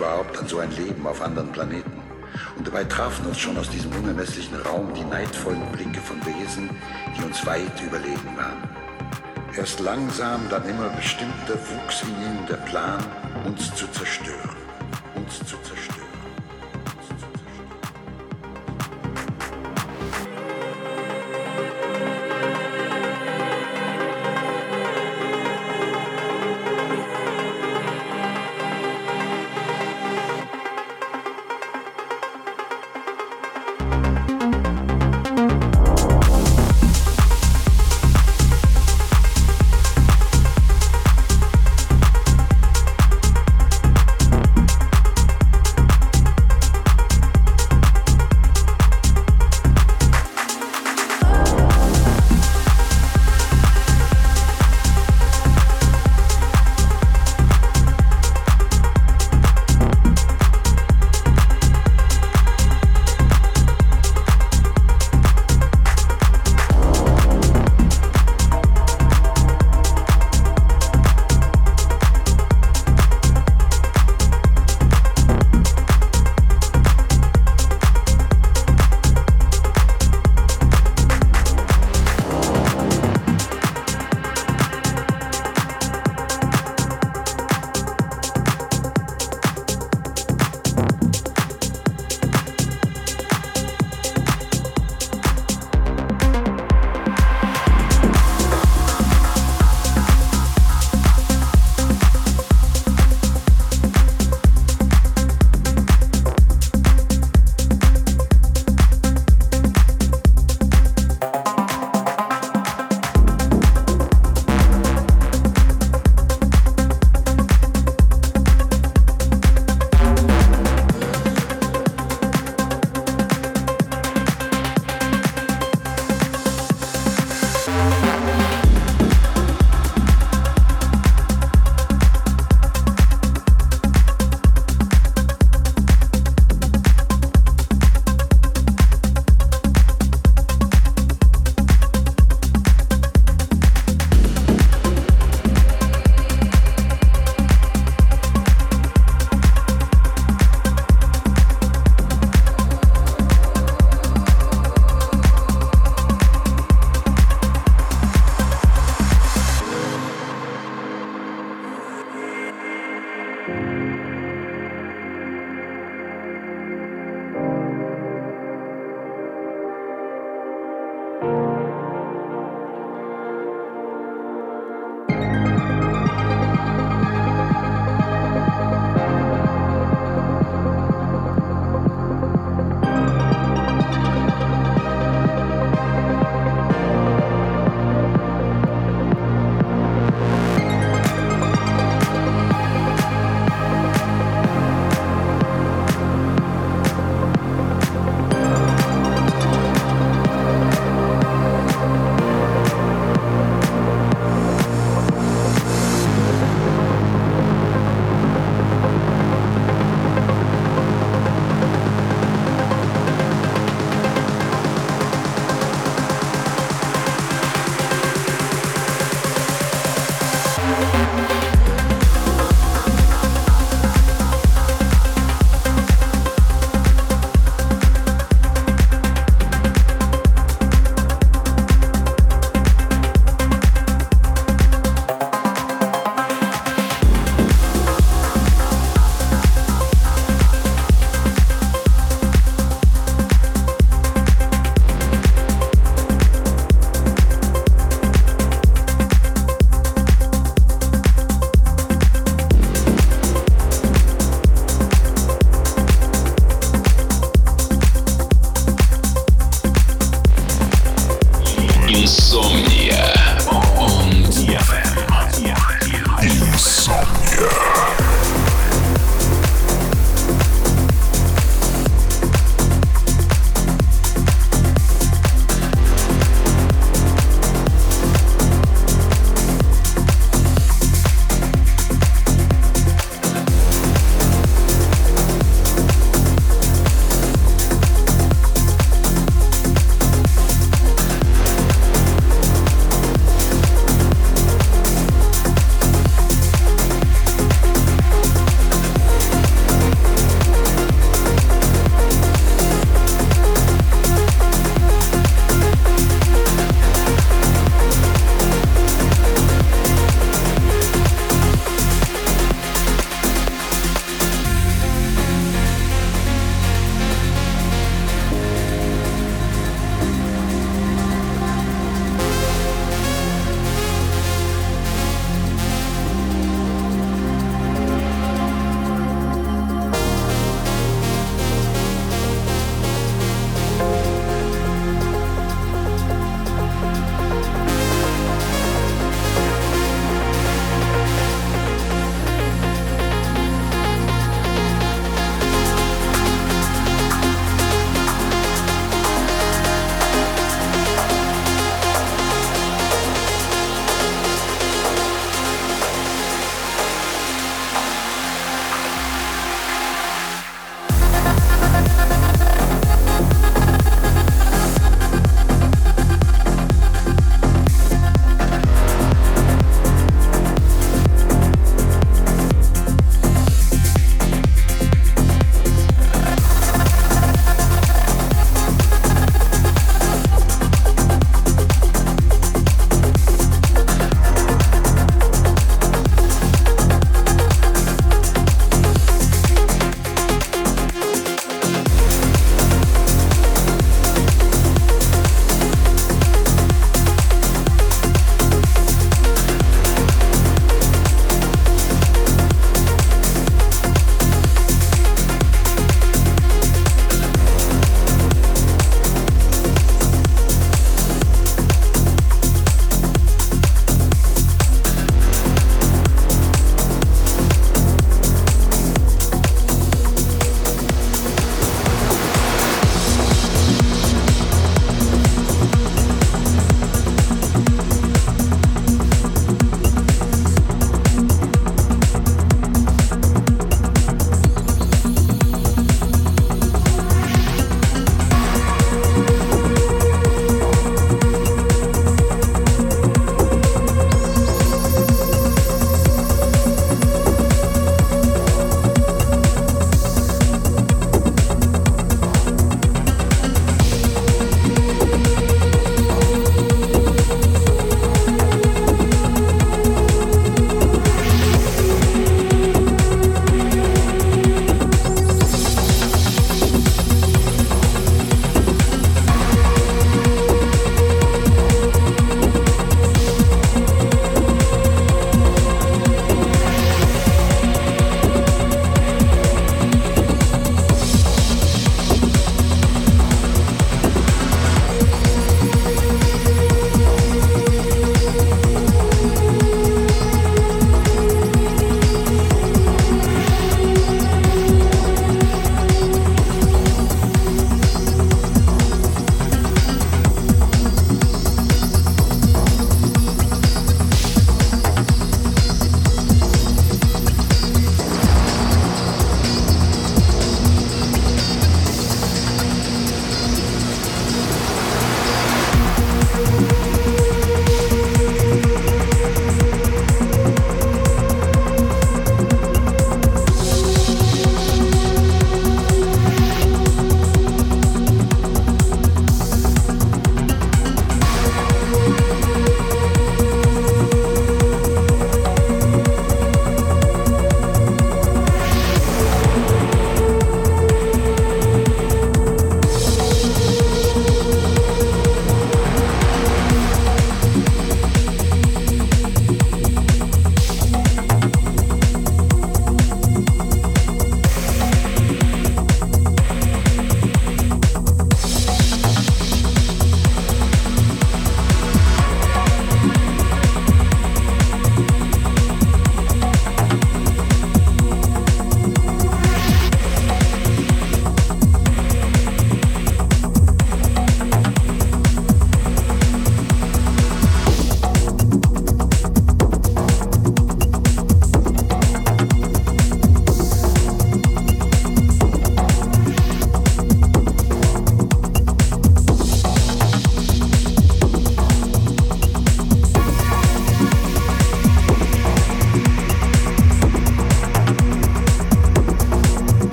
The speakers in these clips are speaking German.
überhaupt an so ein Leben auf anderen Planeten. Und dabei trafen uns schon aus diesem unermesslichen Raum die neidvollen Blicke von Wesen, die uns weit überlegen waren. Erst langsam, dann immer bestimmter wuchs in ihnen der Plan, uns zu zerstören. Uns zu zerstören.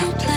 you do.